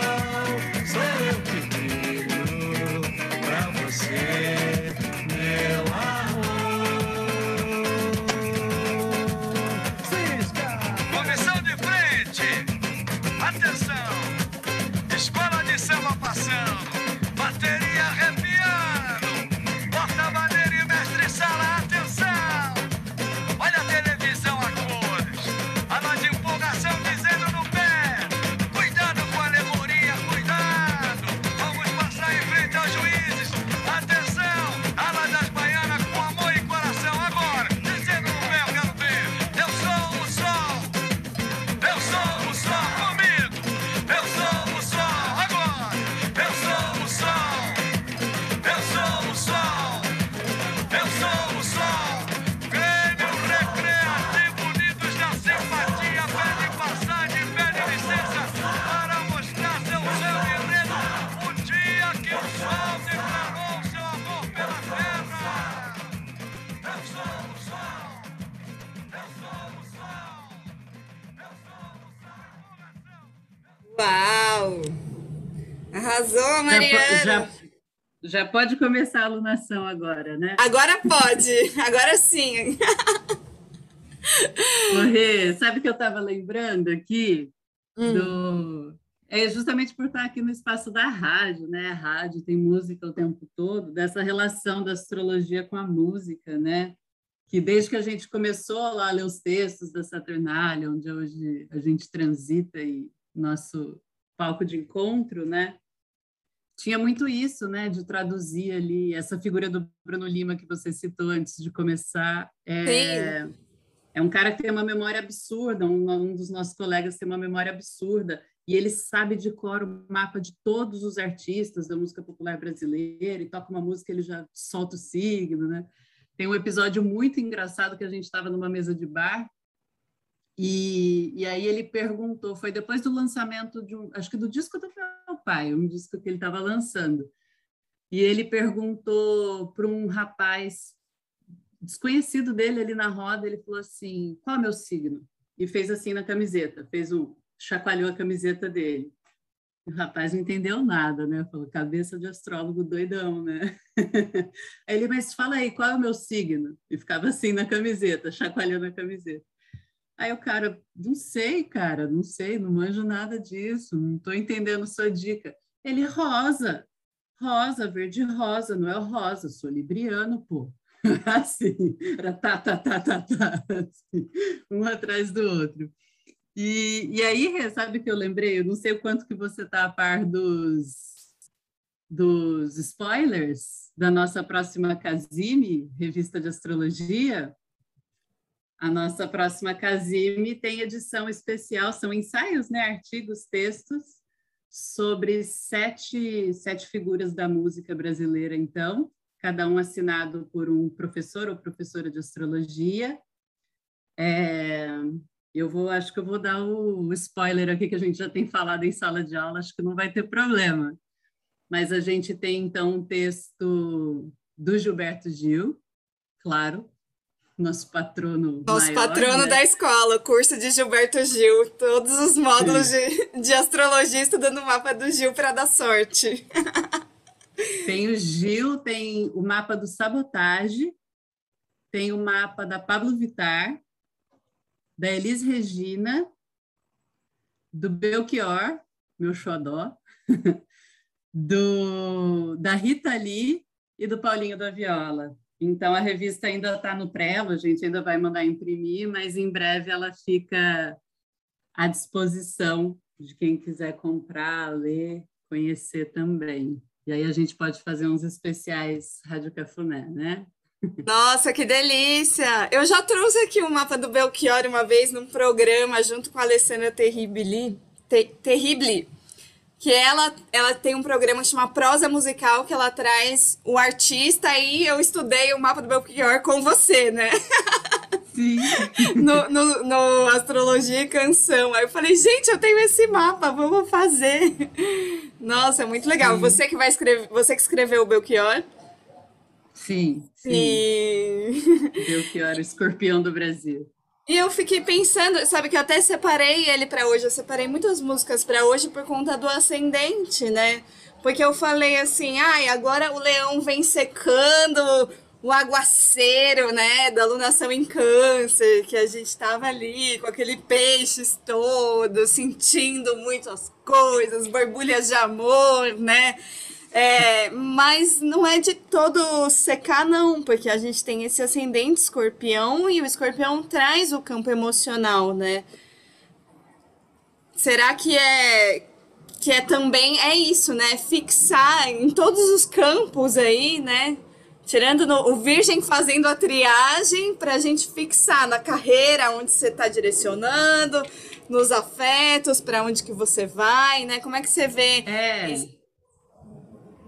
Arrasou, Já, Mariana! já, já pode começar a alunação agora, né? Agora pode, agora sim. Correr, sabe que eu estava lembrando aqui Hum. do. É justamente por estar aqui no espaço da rádio, né? A rádio tem música o tempo todo, dessa relação da astrologia com a música, né? Que desde que a gente começou lá a ler os textos da Saturnália, onde hoje a gente transita e nosso palco de encontro, né? Tinha muito isso, né? De traduzir ali essa figura do Bruno Lima que você citou antes de começar. É, é um cara que tem uma memória absurda, um, um dos nossos colegas tem uma memória absurda, e ele sabe de cor o mapa de todos os artistas da música popular brasileira, e toca uma música, ele já solta o signo, né? Tem um episódio muito engraçado que a gente estava numa mesa de bar, e, e aí ele perguntou, foi depois do lançamento de um, acho que do disco do meu pai, um disco que ele estava lançando, e ele perguntou para um rapaz desconhecido dele ali na roda, ele falou assim: qual é o meu signo? E fez assim na camiseta, fez um, chacoalhou a camiseta dele. O rapaz não entendeu nada, né? Falou, cabeça de astrólogo doidão, né? Aí ele, mas fala aí, qual é o meu signo? E ficava assim na camiseta, chacoalhando a camiseta. Aí o cara, não sei, cara, não sei, não manjo nada disso, não estou entendendo sua dica. Ele, rosa, rosa, verde rosa, não é o rosa, sou libriano, pô. assim, era tá, tá, tá, tá, tá, assim, um atrás do outro. E, e aí, sabe que eu lembrei? Eu não sei o quanto que você está a par dos, dos spoilers da nossa próxima Casime, revista de astrologia. A nossa próxima Casime tem edição especial, são ensaios, né, artigos, textos, sobre sete, sete figuras da música brasileira, então, cada um assinado por um professor ou professora de astrologia. É, eu vou, acho que eu vou dar o, o spoiler aqui que a gente já tem falado em sala de aula, acho que não vai ter problema. Mas a gente tem então um texto do Gilberto Gil, claro, nosso patrono. Nosso maior, patrono né? da escola, curso de Gilberto Gil. Todos os módulos de, de astrologia estudando o mapa do Gil para dar sorte. Tem o Gil, tem o mapa do Sabotage, tem o mapa da Pablo Vittar, da Elis Regina, do Belchior, meu xodó, do, da Rita Lee e do Paulinho da Viola. Então, a revista ainda está no prelo, a gente ainda vai mandar imprimir, mas em breve ela fica à disposição de quem quiser comprar, ler, conhecer também. E aí a gente pode fazer uns especiais Rádio Cafuné, né? Nossa, que delícia! Eu já trouxe aqui o mapa do Belchior uma vez num programa junto com a Alessandra Terribili, Te-. Que ela, ela tem um programa que chama Prosa Musical, que ela traz o artista e eu estudei o mapa do Belchior com você, né? Sim. no, no, no Astrologia e Canção. Aí eu falei, gente, eu tenho esse mapa, vamos fazer. Nossa, é muito legal. Sim. Você que vai escrever, você que escreveu o Belchior. Sim, sim. E... Belchior, escorpião do Brasil. E eu fiquei pensando, sabe que eu até separei ele pra hoje, eu separei muitas músicas pra hoje por conta do ascendente, né? Porque eu falei assim, ai, agora o leão vem secando o aguaceiro, né, da lunação em câncer, que a gente tava ali com aquele peixes todo, sentindo muitas coisas, borbulhas de amor, né? É, mas não é de todo secar, não, porque a gente tem esse ascendente escorpião e o escorpião traz o campo emocional, né? Será que é que é também é isso, né? Fixar em todos os campos aí, né? Tirando no- o virgem fazendo a triagem para a gente fixar na carreira onde você está direcionando, nos afetos, para onde que você vai, né? Como é que você vê? É.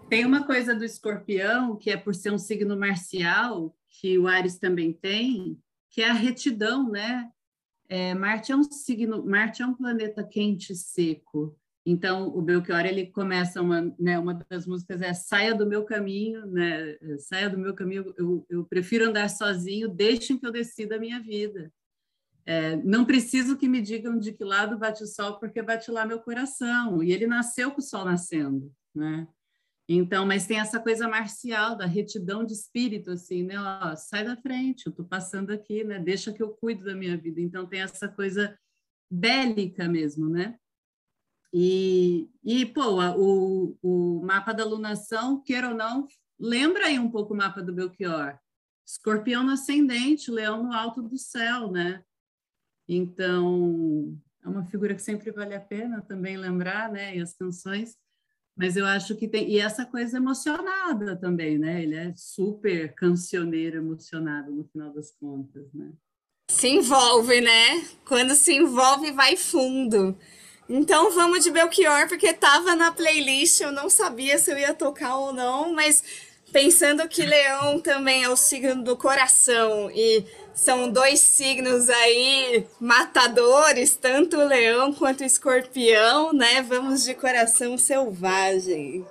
Tem uma coisa do escorpião, que é por ser um signo marcial, que o Ares também tem, que é a retidão, né? É, Marte é um signo, Marte é um planeta quente e seco. Então, o Belchior, ele começa uma, né, uma das músicas é Saia do meu caminho, né? Saia do meu caminho, eu, eu prefiro andar sozinho, deixem que eu decida a minha vida. É, não preciso que me digam de que lado bate o sol, porque bate lá meu coração. E ele nasceu com o sol nascendo, né? Então, mas tem essa coisa marcial da retidão de espírito, assim, né? Ó, sai da frente, eu tô passando aqui, né? Deixa que eu cuido da minha vida. Então tem essa coisa bélica mesmo, né? E, e pô, o, o mapa da lunação, queira ou não, lembra aí um pouco o mapa do Belchior. Escorpião no ascendente, leão no alto do céu, né? Então, é uma figura que sempre vale a pena também lembrar, né? E as canções. Mas eu acho que tem. E essa coisa emocionada também, né? Ele é super cancioneiro emocionado no final das contas, né? Se envolve, né? Quando se envolve, vai fundo. Então vamos de Belchior, porque tava na playlist, eu não sabia se eu ia tocar ou não, mas pensando que Leão também é o signo do coração e são dois signos aí matadores, tanto Leão quanto Escorpião, né? Vamos de coração selvagem.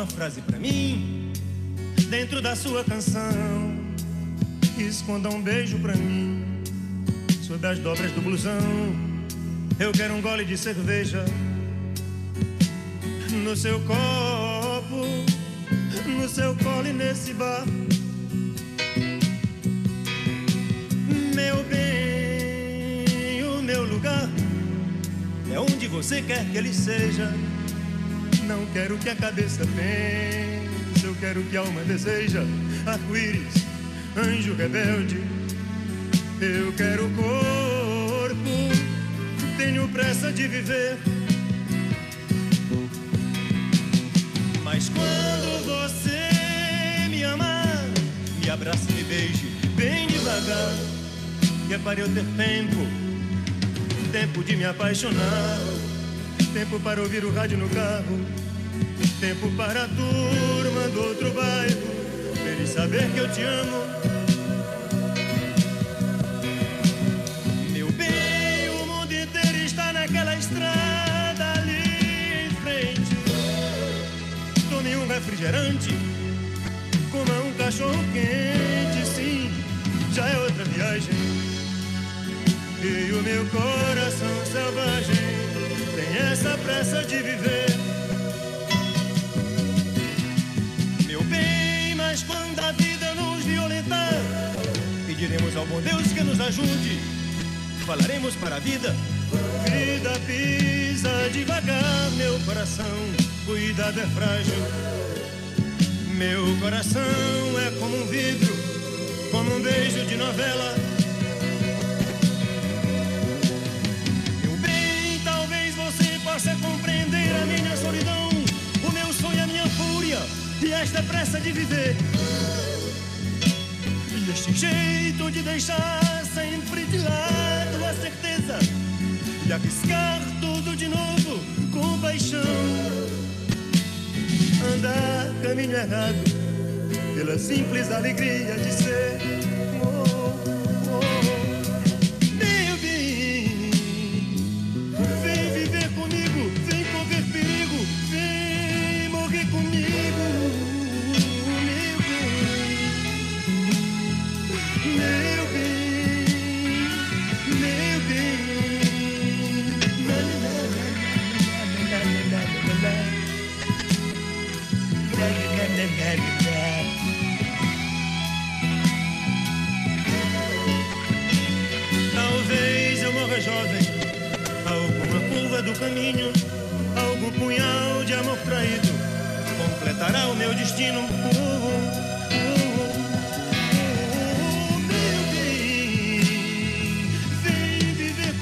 Uma frase pra mim dentro da sua canção. Esconda um beijo pra mim sob as dobras do blusão. Eu quero um gole de cerveja no seu copo, no seu colo e nesse bar. Meu bem, o meu lugar é onde você quer que ele seja. Não quero que a cabeça pense, eu quero que a alma deseja. Arco-íris, anjo rebelde, eu quero corpo, tenho pressa de viver. Mas quando você me amar, me abrace e me beije bem devagar, que é para eu ter tempo tempo de me apaixonar, tempo para ouvir o rádio no carro, tempo para a turma do outro bairro, eles saber que eu te amo. Meu bem, o mundo inteiro está naquela estrada ali em frente. Tome um refrigerante, coma um cachorro quente, sim, já é outra viagem. E o meu coração selvagem tem essa pressa de viver. Meu bem, mas quando a vida nos violentar, pediremos ao bom Deus que nos ajude. Falaremos para a vida. Vida pisa devagar, meu coração. Cuidado é frágil. Meu coração é como um vidro, como um beijo de novela. E esta pressa de viver. E este jeito de deixar sempre de lado a certeza de arriscar tudo de novo com paixão. Andar caminho errado pela simples alegria de ser. Algum punhal de amor traído completará o meu destino. Uh, uh, uh, meu bem, vem viver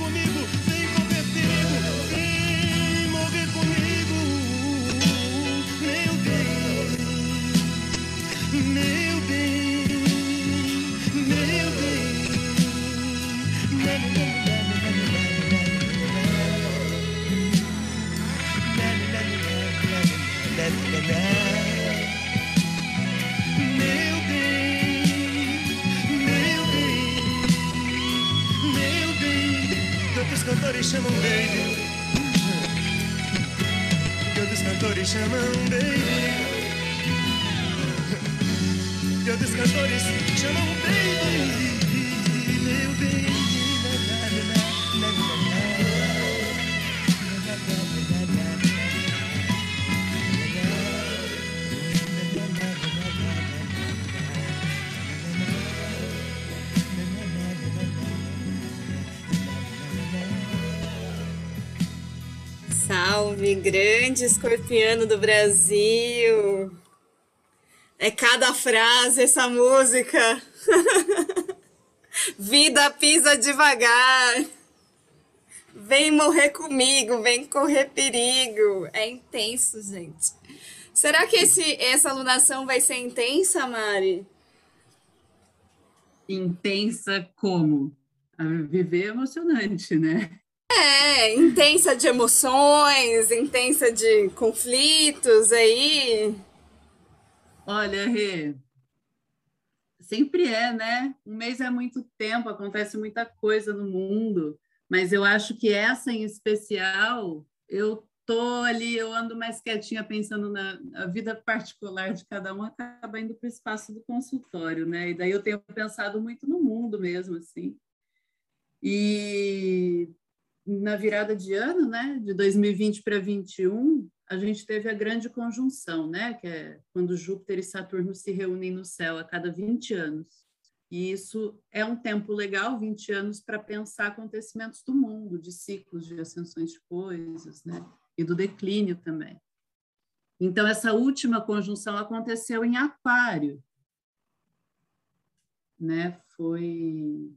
cantores chamam baby, tantos cantores chamam grande escorpiano do Brasil! É cada frase essa música. Vida pisa devagar. Vem morrer comigo, vem correr perigo. É intenso, gente. Será que esse, essa alunação vai ser intensa, Mari? Intensa como? A viver é emocionante, né? É, intensa de emoções, intensa de conflitos aí. Olha, Rê, sempre é, né? Um mês é muito tempo, acontece muita coisa no mundo, mas eu acho que essa em especial, eu tô ali, eu ando mais quietinha pensando na, na vida particular de cada um, acaba indo para o espaço do consultório, né? E daí eu tenho pensado muito no mundo mesmo, assim. E na virada de ano, né, de 2020 para 2021, a gente teve a grande conjunção, né, que é quando Júpiter e Saturno se reúnem no céu a cada 20 anos. E isso é um tempo legal, 20 anos, para pensar acontecimentos do mundo, de ciclos, de ascensões de coisas, né, e do declínio também. Então, essa última conjunção aconteceu em Aquário, né, foi...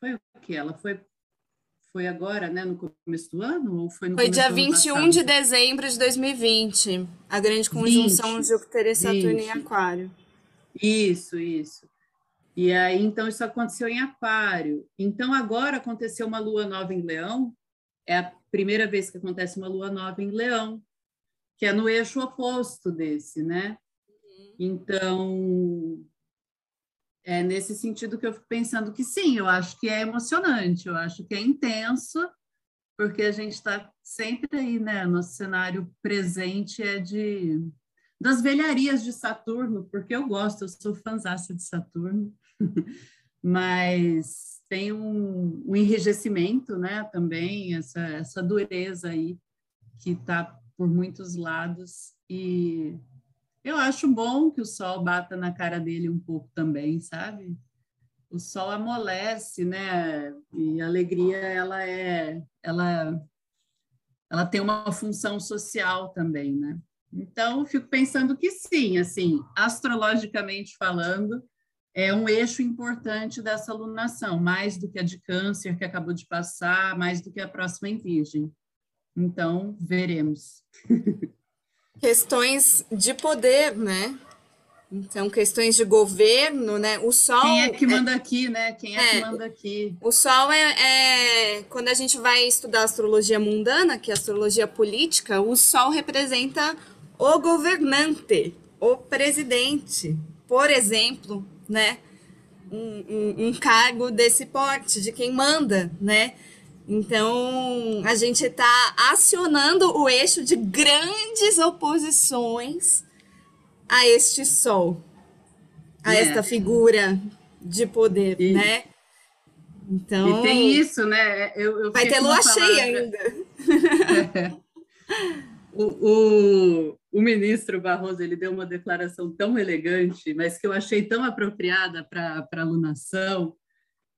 Foi o que? Ela foi foi agora, né, no começo do ano? Ou foi no Foi dia do ano 21 passado? de dezembro de 2020, a grande conjunção 20, Júpiter e Saturno em 20. Aquário. Isso, isso. E aí, então, isso aconteceu em Aquário. Então, agora aconteceu uma lua nova em Leão. É a primeira vez que acontece uma lua nova em Leão, que é no eixo oposto desse, né? Então, é nesse sentido que eu fico pensando que sim, eu acho que é emocionante, eu acho que é intenso, porque a gente está sempre aí, né? Nosso cenário presente é de das velharias de Saturno, porque eu gosto, eu sou fãzaça de Saturno, mas tem um, um enrijecimento, né? Também essa essa dureza aí que está por muitos lados e eu acho bom que o sol bata na cara dele um pouco também, sabe? O sol amolece, né? E a alegria ela é, ela, ela tem uma função social também, né? Então, fico pensando que sim, assim, astrologicamente falando, é um eixo importante dessa alunação, mais do que a de câncer que acabou de passar, mais do que a próxima em virgem. Então, veremos. Questões de poder, né? Então, questões de governo, né? O Sol. Quem é que manda é, aqui, né? Quem é, é, que manda aqui? O Sol é, é, Quando a gente vai estudar astrologia mundana, que é astrologia política, o Sol representa o governante, o presidente. Por exemplo, né? Um, um, um cargo desse porte, de quem manda, né? Então, a gente está acionando o eixo de grandes oposições a este sol, a é. esta figura de poder, e, né? Então. E tem isso, né? Eu, eu vai ter lua cheia ainda. É. O, o, o, ministro Barroso ele deu uma declaração tão elegante, mas que eu achei tão apropriada para a alunação,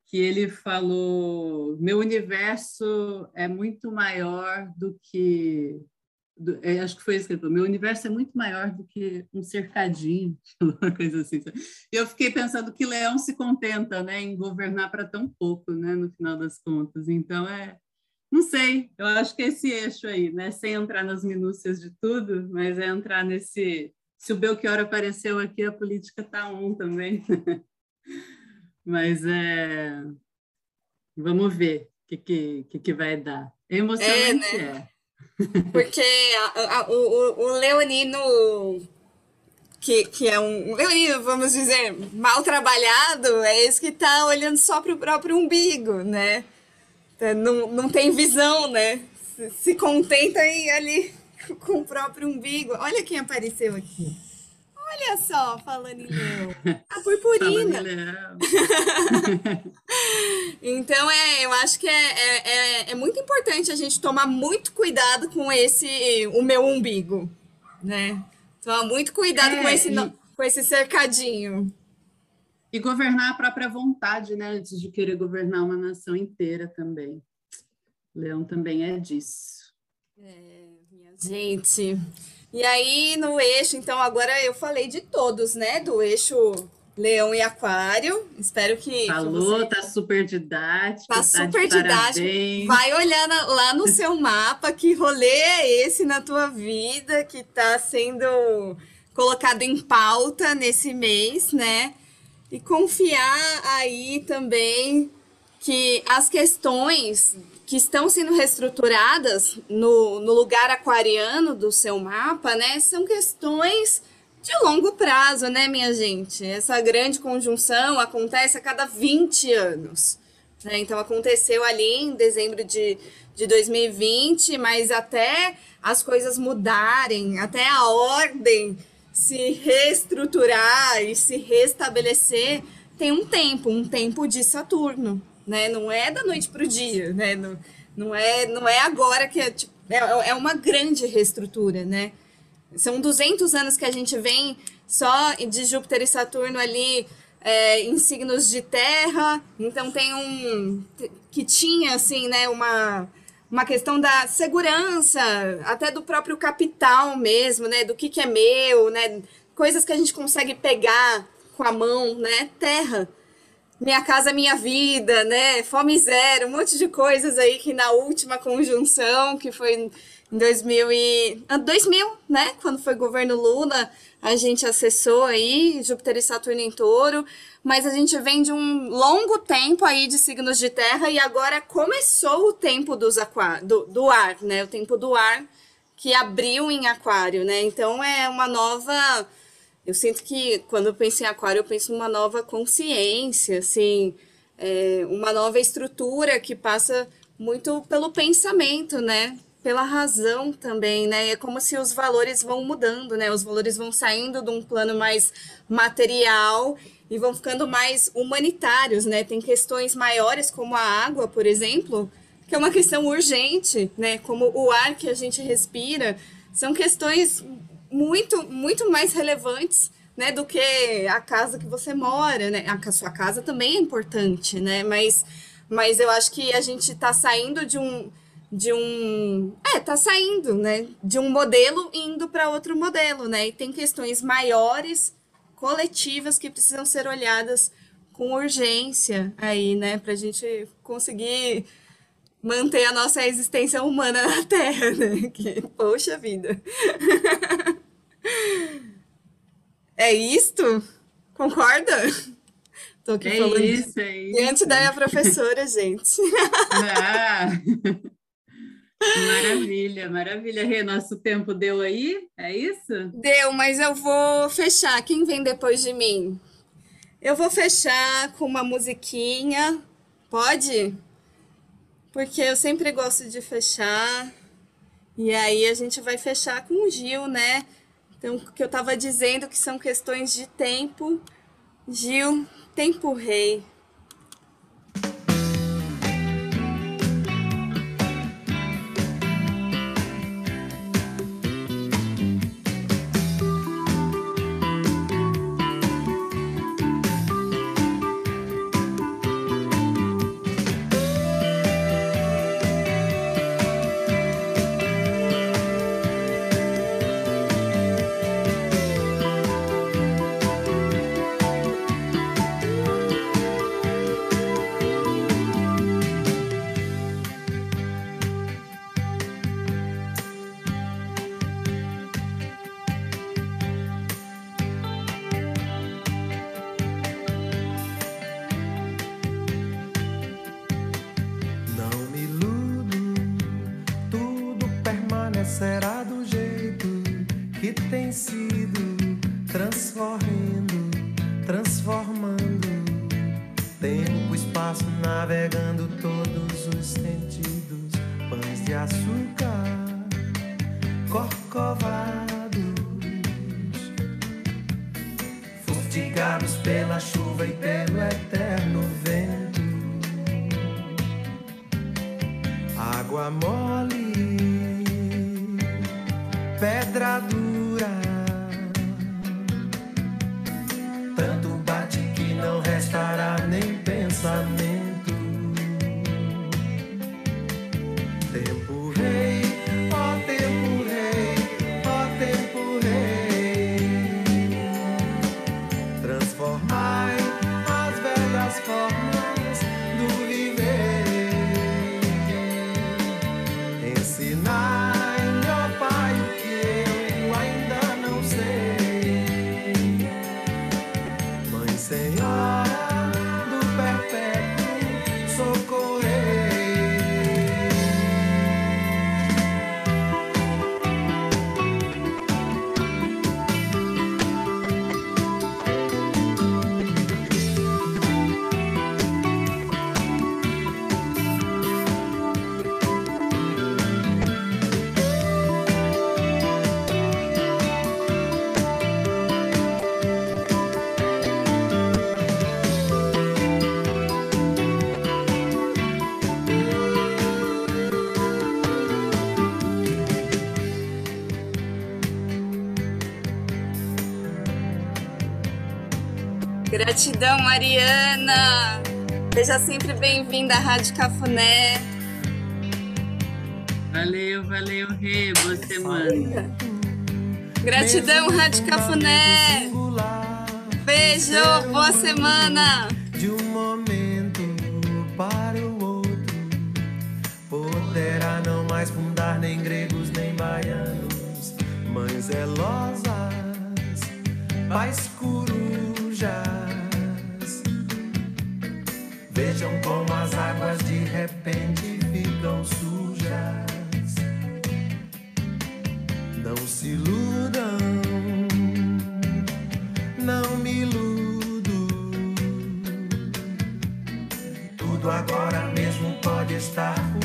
que ele falou: meu universo é muito maior do que do, é, acho que foi isso que ele falou, meu universo é muito maior do que um cercadinho, uma coisa assim. E eu fiquei pensando que Leão se contenta né, em governar para tão pouco, né, no final das contas. Então, é, não sei, eu acho que é esse eixo aí, né, sem entrar nas minúcias de tudo, mas é entrar nesse... Se o Belchior apareceu aqui, a política está on também. mas é... Vamos ver o que, que, que, vai dar. É emocionante, é. Né? é. Porque a, a, o, o Leonino, que, que é um Leonino, vamos dizer, mal trabalhado, é esse que está olhando só para o próprio umbigo, né? Então, não, não tem visão, né? Se, se contenta em ali com o próprio umbigo. Olha quem apareceu aqui. Olha só, falando em leão. A purpurina. então, é, eu acho que é, é, é, é, muito importante a gente tomar muito cuidado com esse, o meu umbigo, né? Tomar muito cuidado é, com, esse, e, com esse cercadinho. E governar a própria vontade, né? Antes de querer governar uma nação inteira também. Leão também é disso. É, minha gente. E aí, no eixo, então, agora eu falei de todos, né? Do eixo Leão e Aquário. Espero que. Falou, que você... tá super didático. Tá, tá super didático. Vai olhar na, lá no seu mapa que rolê é esse na tua vida que tá sendo colocado em pauta nesse mês, né? E confiar aí também que as questões que estão sendo reestruturadas no, no lugar aquariano do seu mapa, né, são questões de longo prazo, né, minha gente? Essa grande conjunção acontece a cada 20 anos. Né? Então, aconteceu ali em dezembro de, de 2020, mas até as coisas mudarem, até a ordem se reestruturar e se restabelecer, tem um tempo, um tempo de Saturno né? Não é da noite para o dia, né? Não, não, é, não é agora que é, tipo, é, é uma grande reestrutura, né? São 200 anos que a gente vem só de Júpiter e Saturno ali é, em signos de terra, então tem um que tinha assim, né, uma uma questão da segurança, até do próprio capital mesmo, né, do que que é meu, né, coisas que a gente consegue pegar com a mão, né, terra. Minha Casa Minha Vida, né? Fome Zero, um monte de coisas aí que na última conjunção, que foi em 2000, e... 2000 ah, né? Quando foi governo Lula, a gente acessou aí Júpiter e Saturno em touro, mas a gente vem de um longo tempo aí de signos de terra e agora começou o tempo dos aqua... do, do ar, né? O tempo do ar que abriu em aquário, né? Então é uma nova eu sinto que quando eu penso em aquário, eu penso numa nova consciência, assim, é, uma nova estrutura que passa muito pelo pensamento, né? Pela razão também, né? É como se os valores vão mudando, né? Os valores vão saindo de um plano mais material e vão ficando mais humanitários, né? Tem questões maiores como a água, por exemplo, que é uma questão urgente, né? Como o ar que a gente respira, são questões muito, muito mais relevantes né, do que a casa que você mora, né? A sua casa também é importante, né? Mas, mas eu acho que a gente está saindo de um, de um. É, tá saindo, né? De um modelo indo para outro modelo, né? E tem questões maiores, coletivas, que precisam ser olhadas com urgência aí, né? Para a gente conseguir manter a nossa existência humana na Terra, né? Que, poxa vida. É isto? Concorda? Tô aqui É falando isso, é isso. diante da minha professora, gente. Ah, maravilha, maravilha. Rê, nosso tempo deu aí? É isso? Deu, mas eu vou fechar. Quem vem depois de mim? Eu vou fechar com uma musiquinha. Pode? Porque eu sempre gosto de fechar. E aí a gente vai fechar com o Gil, né? Então, o que eu tava dizendo que são questões de tempo. Gil, tempo rei. Tempo, espaço, navegando todos os sentidos, pães de açúcar, corcovados, fustigados pela chuva e pelo eterno vento. Água mole, pedra dura. Gratidão, Mariana. Seja sempre bem-vinda à Rádio Cafuné. Valeu, valeu, Rê. Boa semana. Gratidão, Rádio Cafuné. Singular, Beijo, boa semana. de um momento para o outro poderá não mais fundar nem gregos nem baianos, mães zelosas, pais corujas. Vejam como as águas de repente ficam sujas. Não se iludam, não me iludo. Tudo agora mesmo pode estar